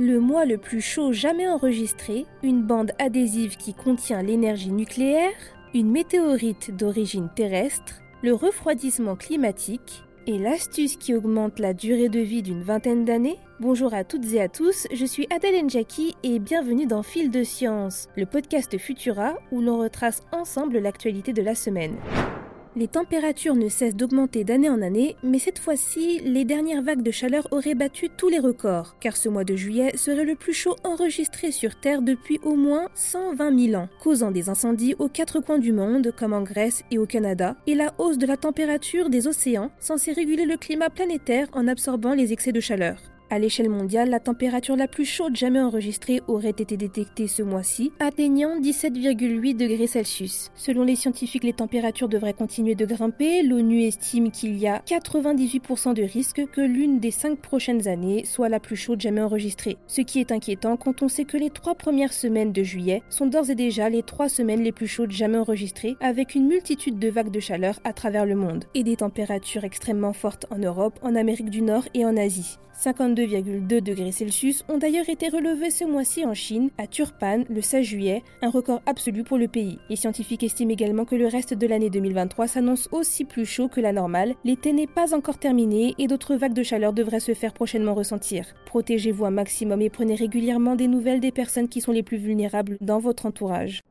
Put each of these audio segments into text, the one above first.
le mois le plus chaud jamais enregistré, une bande adhésive qui contient l'énergie nucléaire, une météorite d'origine terrestre, le refroidissement climatique et l'astuce qui augmente la durée de vie d'une vingtaine d'années Bonjour à toutes et à tous, je suis Adèle Njaki et bienvenue dans Fil de Science, le podcast Futura où l'on retrace ensemble l'actualité de la semaine. Les températures ne cessent d'augmenter d'année en année, mais cette fois-ci, les dernières vagues de chaleur auraient battu tous les records, car ce mois de juillet serait le plus chaud enregistré sur Terre depuis au moins 120 000 ans, causant des incendies aux quatre coins du monde, comme en Grèce et au Canada, et la hausse de la température des océans, censée réguler le climat planétaire en absorbant les excès de chaleur. À l'échelle mondiale, la température la plus chaude jamais enregistrée aurait été détectée ce mois-ci, atteignant 17,8 degrés Celsius. Selon les scientifiques, les températures devraient continuer de grimper. L'ONU estime qu'il y a 98% de risque que l'une des cinq prochaines années soit la plus chaude jamais enregistrée. Ce qui est inquiétant quand on sait que les trois premières semaines de juillet sont d'ores et déjà les trois semaines les plus chaudes jamais enregistrées, avec une multitude de vagues de chaleur à travers le monde, et des températures extrêmement fortes en Europe, en Amérique du Nord et en Asie. 52,2 degrés Celsius ont d'ailleurs été relevés ce mois-ci en Chine, à Turpan, le 16 juillet, un record absolu pour le pays. Les scientifiques estiment également que le reste de l'année 2023 s'annonce aussi plus chaud que la normale. L'été n'est pas encore terminé et d'autres vagues de chaleur devraient se faire prochainement ressentir. Protégez-vous un maximum et prenez régulièrement des nouvelles des personnes qui sont les plus vulnérables dans votre entourage.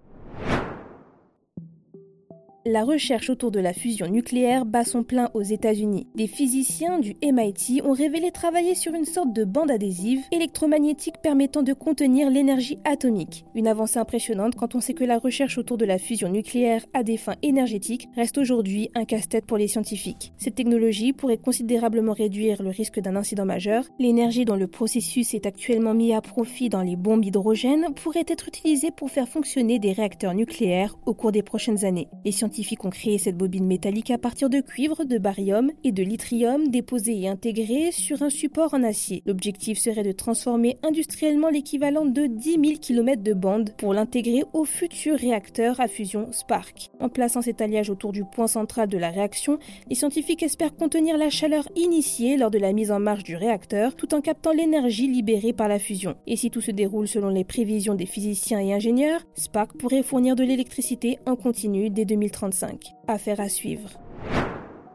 La recherche autour de la fusion nucléaire bat son plein aux États-Unis. Des physiciens du MIT ont révélé travailler sur une sorte de bande adhésive électromagnétique permettant de contenir l'énergie atomique. Une avancée impressionnante quand on sait que la recherche autour de la fusion nucléaire à des fins énergétiques reste aujourd'hui un casse-tête pour les scientifiques. Cette technologie pourrait considérablement réduire le risque d'un incident majeur. L'énergie dont le processus est actuellement mis à profit dans les bombes hydrogènes pourrait être utilisée pour faire fonctionner des réacteurs nucléaires au cours des prochaines années. Scientifiques ont créé cette bobine métallique à partir de cuivre, de barium et de lithium déposés et intégrés sur un support en acier. L'objectif serait de transformer industriellement l'équivalent de 10 000 km de bande pour l'intégrer au futur réacteur à fusion Spark. En plaçant cet alliage autour du point central de la réaction, les scientifiques espèrent contenir la chaleur initiée lors de la mise en marche du réacteur tout en captant l'énergie libérée par la fusion. Et si tout se déroule selon les prévisions des physiciens et ingénieurs, Spark pourrait fournir de l'électricité en continu dès 2030. Affaire à suivre.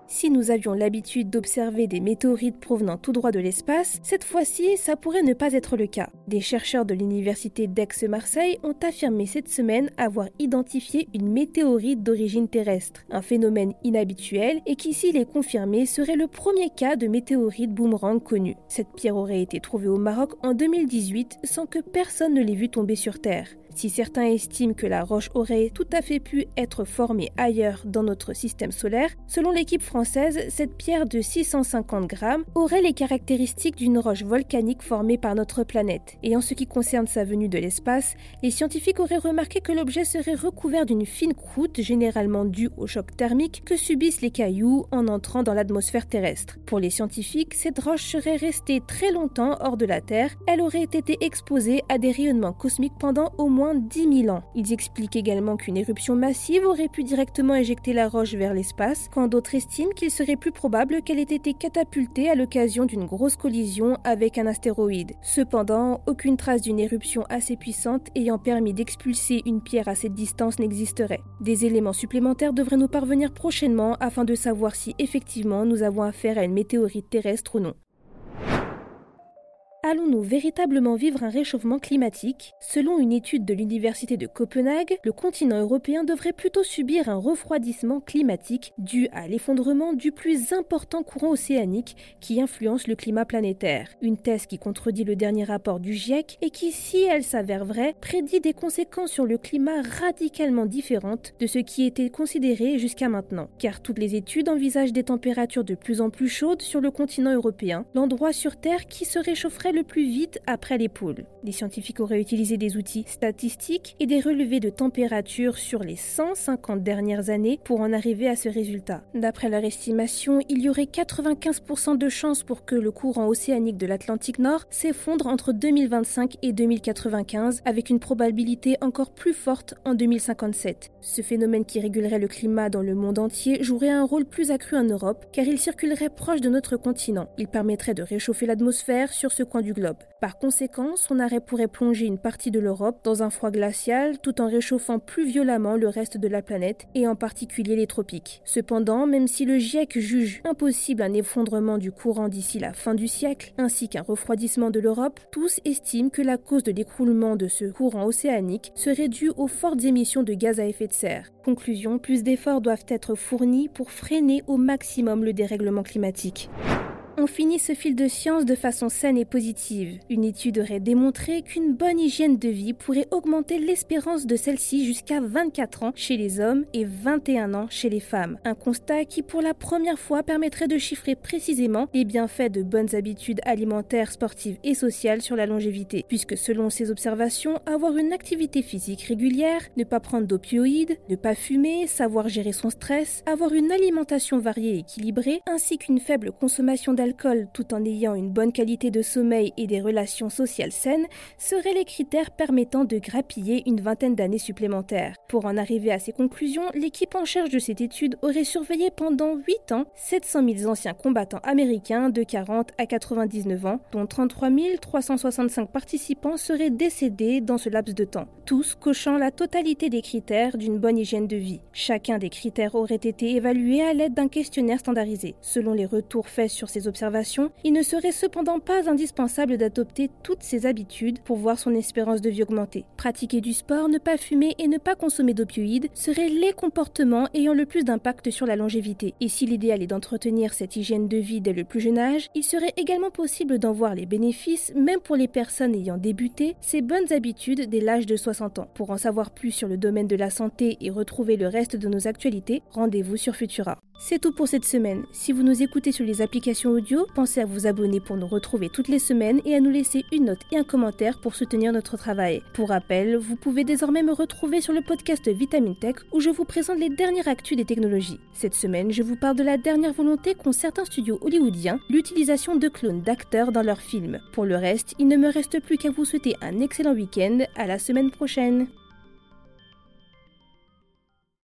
Si nous avions l'habitude d'observer des météorites provenant tout droit de l'espace, cette fois-ci, ça pourrait ne pas être le cas. Des chercheurs de l'université d'Aix-Marseille ont affirmé cette semaine avoir identifié une météorite d'origine terrestre, un phénomène inhabituel et qui, s'il est confirmé, serait le premier cas de météorite boomerang connu. Cette pierre aurait été trouvée au Maroc en 2018 sans que personne ne l'ait vue tomber sur Terre. Si certains estiment que la roche aurait tout à fait pu être formée ailleurs dans notre système solaire, selon l'équipe française, cette pierre de 650 grammes aurait les caractéristiques d'une roche volcanique formée par notre planète. Et en ce qui concerne sa venue de l'espace, les scientifiques auraient remarqué que l'objet serait recouvert d'une fine croûte généralement due au choc thermique que subissent les cailloux en entrant dans l'atmosphère terrestre. Pour les scientifiques, cette roche serait restée très longtemps hors de la Terre, elle aurait été exposée à des rayonnements cosmiques pendant au moins 10 000 ans. Ils expliquent également qu'une éruption massive aurait pu directement éjecter la roche vers l'espace, quand d'autres estiment qu'il serait plus probable qu'elle ait été catapultée à l'occasion d'une grosse collision avec un astéroïde. Cependant, aucune trace d'une éruption assez puissante ayant permis d'expulser une pierre à cette distance n'existerait. Des éléments supplémentaires devraient nous parvenir prochainement afin de savoir si effectivement nous avons affaire à une météorite terrestre ou non. Allons-nous véritablement vivre un réchauffement climatique? Selon une étude de l'Université de Copenhague, le continent européen devrait plutôt subir un refroidissement climatique dû à l'effondrement du plus important courant océanique qui influence le climat planétaire. Une thèse qui contredit le dernier rapport du GIEC et qui, si elle s'avère vraie, prédit des conséquences sur le climat radicalement différentes de ce qui était considéré jusqu'à maintenant. Car toutes les études envisagent des températures de plus en plus chaudes sur le continent européen, l'endroit sur Terre qui se réchaufferait le plus vite après les pôles. Les scientifiques auraient utilisé des outils statistiques et des relevés de température sur les 150 dernières années pour en arriver à ce résultat. D'après leur estimation, il y aurait 95% de chances pour que le courant océanique de l'Atlantique Nord s'effondre entre 2025 et 2095 avec une probabilité encore plus forte en 2057. Ce phénomène qui régulerait le climat dans le monde entier jouerait un rôle plus accru en Europe car il circulerait proche de notre continent. Il permettrait de réchauffer l'atmosphère sur ce coin Par conséquent, son arrêt pourrait plonger une partie de l'Europe dans un froid glacial tout en réchauffant plus violemment le reste de la planète et en particulier les tropiques. Cependant, même si le GIEC juge impossible un effondrement du courant d'ici la fin du siècle, ainsi qu'un refroidissement de l'Europe, tous estiment que la cause de l'écroulement de ce courant océanique serait due aux fortes émissions de gaz à effet de serre. Conclusion, plus d'efforts doivent être fournis pour freiner au maximum le dérèglement climatique. On finit ce fil de science de façon saine et positive. Une étude aurait démontré qu'une bonne hygiène de vie pourrait augmenter l'espérance de celle-ci jusqu'à 24 ans chez les hommes et 21 ans chez les femmes. Un constat qui pour la première fois permettrait de chiffrer précisément les bienfaits de bonnes habitudes alimentaires, sportives et sociales sur la longévité. Puisque selon ces observations, avoir une activité physique régulière, ne pas prendre d'opioïdes, ne pas fumer, savoir gérer son stress, avoir une alimentation variée et équilibrée, ainsi qu'une faible consommation d'alcool tout en ayant une bonne qualité de sommeil et des relations sociales saines seraient les critères permettant de grappiller une vingtaine d'années supplémentaires. Pour en arriver à ces conclusions, l'équipe en charge de cette étude aurait surveillé pendant 8 ans 700 000 anciens combattants américains de 40 à 99 ans, dont 33 365 participants seraient décédés dans ce laps de temps, tous cochant la totalité des critères d'une bonne hygiène de vie. Chacun des critères aurait été évalué à l'aide d'un questionnaire standardisé. Selon les retours faits sur ces il ne serait cependant pas indispensable d'adopter toutes ces habitudes pour voir son espérance de vie augmenter. Pratiquer du sport, ne pas fumer et ne pas consommer d'opioïdes seraient les comportements ayant le plus d'impact sur la longévité. Et si l'idéal est d'entretenir cette hygiène de vie dès le plus jeune âge, il serait également possible d'en voir les bénéfices, même pour les personnes ayant débuté ces bonnes habitudes dès l'âge de 60 ans. Pour en savoir plus sur le domaine de la santé et retrouver le reste de nos actualités, rendez-vous sur Futura. C'est tout pour cette semaine. Si vous nous écoutez sur les applications audio, pensez à vous abonner pour nous retrouver toutes les semaines et à nous laisser une note et un commentaire pour soutenir notre travail. Pour rappel, vous pouvez désormais me retrouver sur le podcast Vitamine Tech où je vous présente les dernières actus des technologies. Cette semaine, je vous parle de la dernière volonté qu'ont certains studios hollywoodiens, l'utilisation de clones d'acteurs dans leurs films. Pour le reste, il ne me reste plus qu'à vous souhaiter un excellent week-end. À la semaine prochaine.